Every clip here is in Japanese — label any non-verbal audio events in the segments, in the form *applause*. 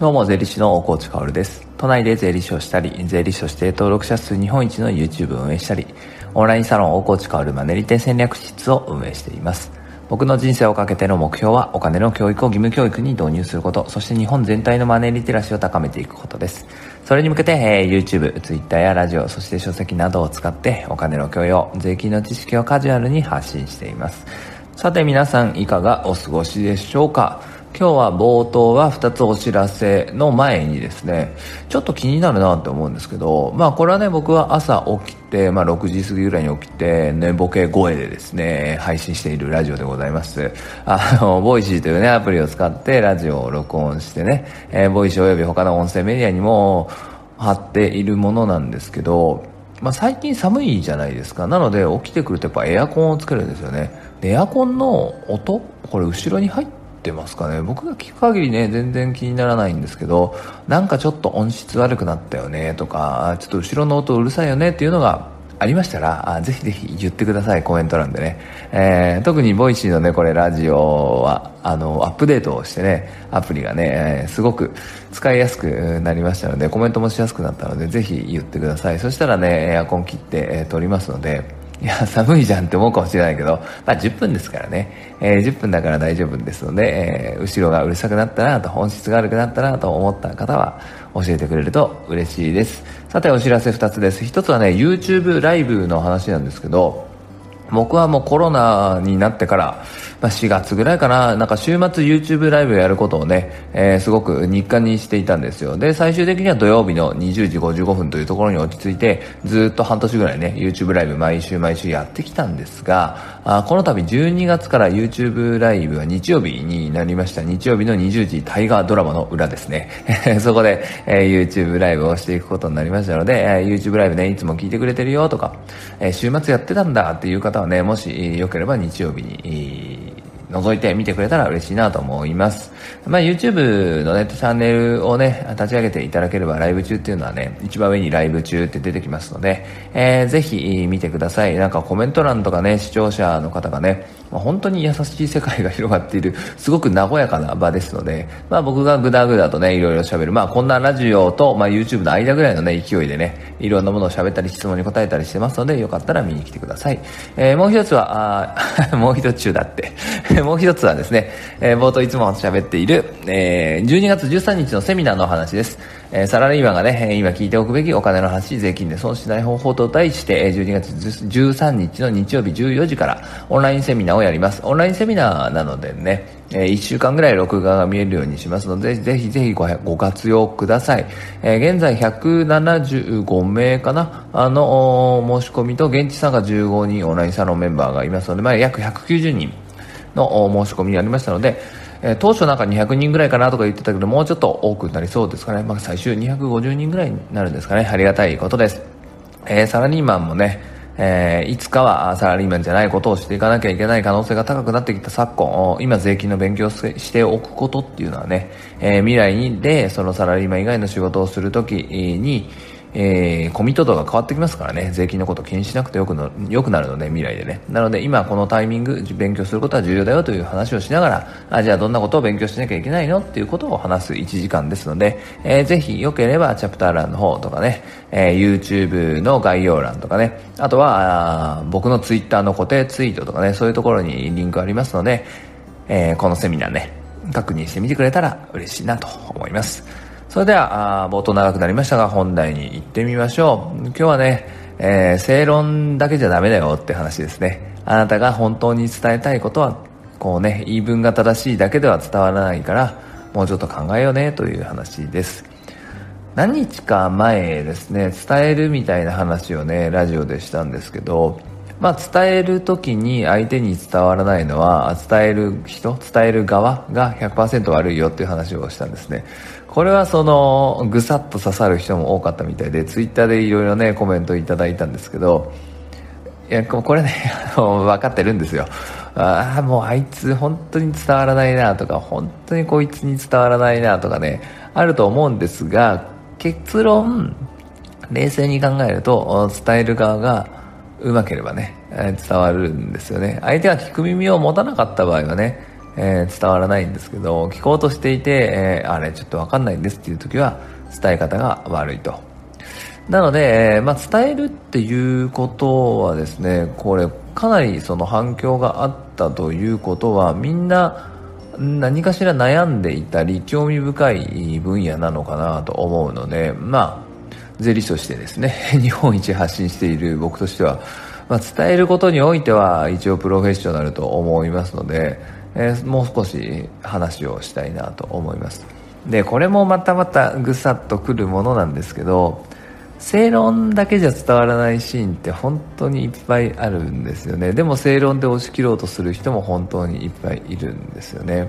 どうも、税理士の大河内薫です。都内で税理士をしたり、税理士として登録者数日本一の YouTube を運営したり、オンラインサロン大河内薫マネリテ戦略室を運営しています。僕の人生をかけての目標は、お金の教育を義務教育に導入すること、そして日本全体のマネーリテラシーを高めていくことです。それに向けて、えー、YouTube、Twitter やラジオ、そして書籍などを使って、お金の教養、税金の知識をカジュアルに発信しています。さて皆さん、いかがお過ごしでしょうか？今日は冒頭は2つお知らせの前にですね、ちょっと気になるなって思うんですけど、まあこれはね、僕は朝起きて、まあ6時過ぎぐらいに起きて、寝ぼけ声でですね、配信しているラジオでございます。あの、ボイシーというね、アプリを使ってラジオを録音してね、えー、ボイシー及び他の音声メディアにも貼っているものなんですけど、まあ最近寒いじゃないですか。なので起きてくるとやっぱエアコンをつけるんですよね。エアコンの音これ後ろに入ってってますかね。僕が聞く限りね全然気にならないんですけどなんかちょっと音質悪くなったよねとかちょっと後ろの音うるさいよねっていうのがありましたらあぜひぜひ言ってくださいコメント欄でね、えー、特にボイシーのねこれラジオはあのアップデートをしてねアプリがね、えー、すごく使いやすくなりましたのでコメントもしやすくなったのでぜひ言ってください。そしたらねエアコン切って、えー、録りますのでいや、寒いじゃんって思うかもしれないけど、まあ10分ですからね、えー、10分だから大丈夫ですので、えー、後ろがうるさくなったなと、本質が悪くなったなと思った方は教えてくれると嬉しいです。さてお知らせ2つです。1つはね、YouTube ライブの話なんですけど、僕はもうコロナになってから、まあ、4月ぐらいかな、なんか週末 YouTube ライブやることをね、えー、すごく日課にしていたんですよ。で、最終的には土曜日の20時55分というところに落ち着いて、ずっと半年ぐらいね、YouTube ライブ毎週毎週やってきたんですが、あこの度12月から YouTube ライブは日曜日になりました。日曜日の20時大河ドラマの裏ですね。*laughs* そこで、えー、YouTube ライブをしていくことになりましたので、えー、YouTube ライブね、いつも聞いてくれてるよとか、えー、週末やってたんだっていう方はね、もしよければ日曜日に、覗いてみてくれたら嬉しいなと思います。まあ、YouTube のね、チャンネルをね、立ち上げていただければライブ中っていうのはね、一番上にライブ中って出てきますので、えー、ぜひ見てください。なんかコメント欄とかね、視聴者の方がね、まあ、本当に優しい世界が広がっている、すごく和やかな場ですので、まあ僕がぐだぐだとね、いろいろ喋る、まあこんなラジオと、まあ YouTube の間ぐらいのね、勢いでね、いろんなものを喋ったり質問に答えたりしてますので、よかったら見に来てください。えー、もう一つは、あ *laughs* もう一つ中だって。*laughs* もう一つはですね、えー、冒頭いつも喋っている、えー、12月13日のセミナーの話です。えー、サラリーマンがね、今聞いておくべきお金の話、税金で損しない方法と題して、12月13日の日曜日14時からオンラインセミナーをやります。オンラインセミナーなのでね、え1週間ぐらい録画が見えるようにしますので、ぜひぜひごご活用ください。えー、現在175名かな？あの、申し込みと現地参加15人オンラインサロンメンバーがいますので、まあ、約190人の申し込みにありましたので、え、当初なんか200人ぐらいかなとか言ってたけど、もうちょっと多くなりそうですかね。まあ、最終250人ぐらいになるんですかね。ありがたいことです。えー、サラリーマンもね、えー、いつかはサラリーマンじゃないことをしていかなきゃいけない可能性が高くなってきた昨今、今税金の勉強をしておくことっていうのはね、えー、未来にで、そのサラリーマン以外の仕事をするときに、えー、コミット度が変わってきますからね、税金のこと気にしなくてよくのよくなるので、未来でね。なので、今このタイミング、勉強することは重要だよという話をしながら、あじゃあどんなことを勉強しなきゃいけないのっていうことを話す1時間ですので、えー、ぜひよければチャプター欄の方とかね、えー、YouTube の概要欄とかね、あとは、僕の Twitter の固定ツイートとかね、そういうところにリンクありますので、えー、このセミナーね、確認してみてくれたら嬉しいなと思います。それでは、冒頭長くなりましたが、本題に行ってみましょう。今日はね、えー、正論だけじゃダメだよって話ですね。あなたが本当に伝えたいことは、こうね、言い分が正しいだけでは伝わらないから、もうちょっと考えようねという話です。何日か前ですね、伝えるみたいな話をね、ラジオでしたんですけど、まあ、伝える時に相手に伝わらないのは伝える人伝える側が100%悪いよっていう話をしたんですねこれはそのぐさっと刺さる人も多かったみたいでツイッターでいろいろねコメントいただいたんですけどいやこれね *laughs* 分かってるんですよああもうあいつ本当に伝わらないなとか本当にこいつに伝わらないなとかねあると思うんですが結論冷静に考えると伝える側がうまければね、伝わるんですよね。相手が聞く耳を持たなかった場合はね、えー、伝わらないんですけど聞こうとしていて、えー、あれちょっと分かんないんですっていう時は伝え方が悪いと。なので、えー、まあ、伝えるっていうことはですねこれかなりその反響があったということはみんな何かしら悩んでいたり興味深い分野なのかなと思うのでまあ税理士としてですね *laughs* 日本一発信している僕としては、まあ、伝えることにおいては一応プロフェッショナルと思いますのでえー、もう少し話をしたいなと思います。でこれもまたまたぐさっとくるものなんですけど正論だけじゃ伝わらないシーンって本当にいっぱいあるんですよね。でも正論で押し切ろうとする人も本当にいっぱいいるんですよね。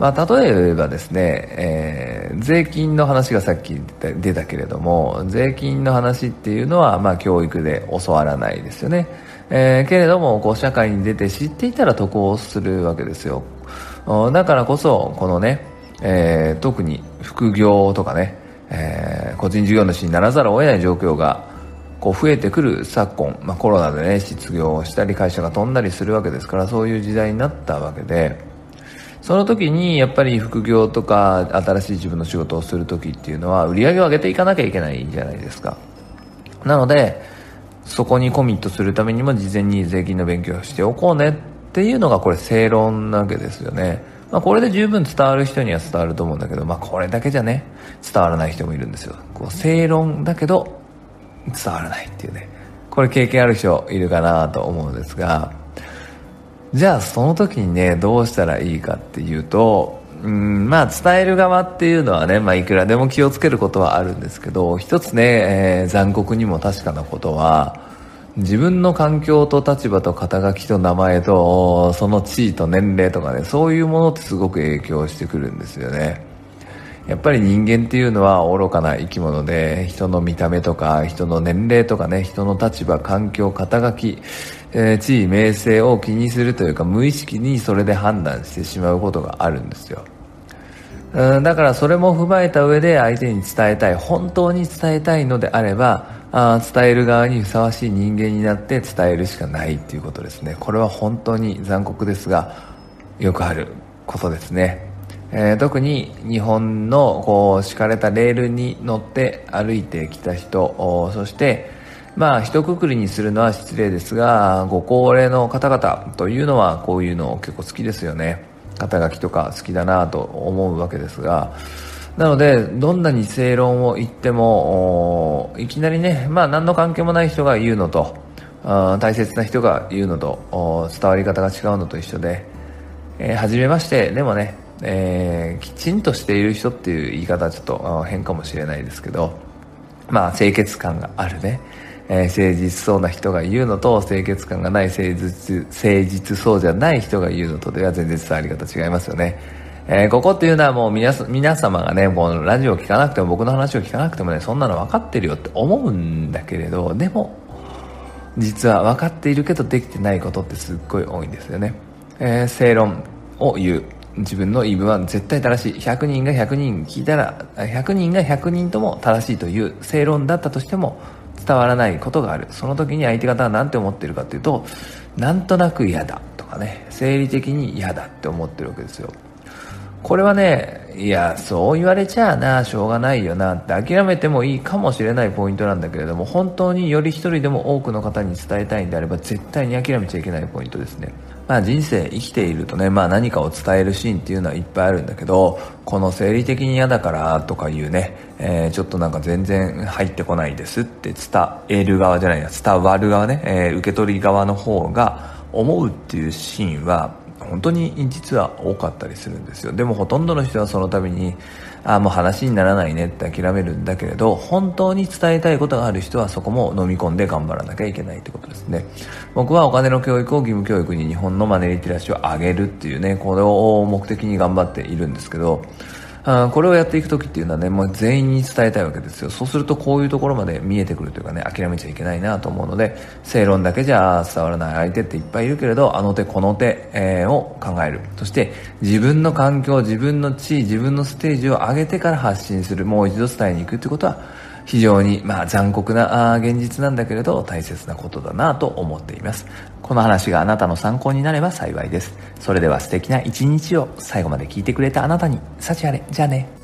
まあ、例えばですね、えー、税金の話がさっき出たけれども税金の話っていうのは、まあ、教育で教わらないですよね。えー、けれどもこう社会に出て知っていたら得をするわけですよ。だからこそこのね、えー、特に副業とかね、えー、個人事業主にならざるを得ない状況がこう増えてくる昨今、まあ、コロナでね失業したり会社が飛んだりするわけですからそういう時代になったわけでその時にやっぱり副業とか新しい自分の仕事をする時っていうのは売り上げを上げていかなきゃいけないじゃないですか。なのでそこにコミットするためにも事前に税金の勉強をしておこうねっていうのがこれ正論なわけですよね。まあ、これで十分伝わる人には伝わると思うんだけど、まあ、これだけじゃね、伝わらない人もいるんですよ。こう正論だけど伝わらないっていうね。これ経験ある人いるかなと思うんですが、じゃあその時にね、どうしたらいいかっていうと、うんまあ伝える側っていうのはね、まあ、いくらでも気をつけることはあるんですけど一つね、えー、残酷にも確かなことは自分の環境と立場と肩書きと名前とその地位と年齢とかねそういうものってすごく影響してくるんですよね。やっぱり人間っていうのは愚かな生き物で人の見た目とか人の年齢とかね人の立場環境肩書きえー、地位名声を気にするというか無意識にそれで判断してしまうことがあるんですよ。だからそれも踏まえた上で相手に伝えたい本当に伝えたいのであればあ伝える側にふさわしい人間になって伝えるしかないっていうことですね。これは本当に残酷ですがよくあることですね、えー、特に日本のこう敷かれたレールに乗って歩いてきた人そしてまあ一括りにするのは失礼ですがご高齢の方々というのはこういうの結構好きですよね。肩書きとか好きだなと思うわけですが。なのでどんなに正論を言ってもいきなりねまあ何の関係もない人が言うのと大切な人が言うのと伝わり方が違うのと一緒で、えー、初めまして。でもね、えー、きちんとしている人っていう言い方はちょっと変かもしれないですけど。まあ清潔感があるね。えー、誠実そうな人が言うのと清潔感がない誠実誠実そうじゃない人が言うのとでは全然伝わり方違いますよね、えー、ここっていうのはもう皆皆様がねもうラジオを聞かなくても僕の話を聞かなくてもねそんなの分かってるよって思うんだけれどでも実は分かっているけどできてないことってすっごい多いんですよね、えー、正論を言う自分の言い分は絶対正しい。100人が100人聞いたら100人が100人とも正しいという正論だったとしても伝わらないことがある。その時に相手方は何て思ってるかっていうとなんとなく嫌だとかね。生理的に嫌だって思ってるわけですよ。これはねいやそう言われちゃあなしょうがないよなって諦めてもいいかもしれないポイントなんだけれども本当により一人でも多くの方に伝えたいんであれば絶対に諦めちゃいけないポイントですね。まあ、人生生きているとね、まあ、何かを伝えるシーンっていうのはいっぱいあるんだけどこの生理的に嫌だからとかいうね、えー、ちょっとなんか全然入ってこないですって伝える側じゃないや伝わる側ね、えー、受け取り側の方が思うっていうシーンは本当に実は多かったりするんですよ。でもほとんどの人はその度にあもう話にならないねって諦めるんだけれど本当に伝えたいことがある人はそこも飲み込んで頑張らなきゃいけないってことですね。僕はお金の教育を義務教育に日本のマネリテラシーを上げるっていうねこれを目的に頑張っているんですけどこれをやっていく時っていうのはねもう全員に伝えたいわけですよ。そうするとこういうところまで見えてくるというかね諦めちゃいけないなと思うので正論だけじゃ伝わらない相手っていっぱいいるけれどあの手この手、えー、を考える。そして自分の環境自分の地位自分のステージを上げてから発信する。もう一度伝えに行くってことは非常にまあ残酷な現実なんだけれど大切なことだなと思っています。この話があなたの参考になれば幸いです。それでは素敵な一日を最後まで聞いてくれたあなたに幸あれ。じゃあね。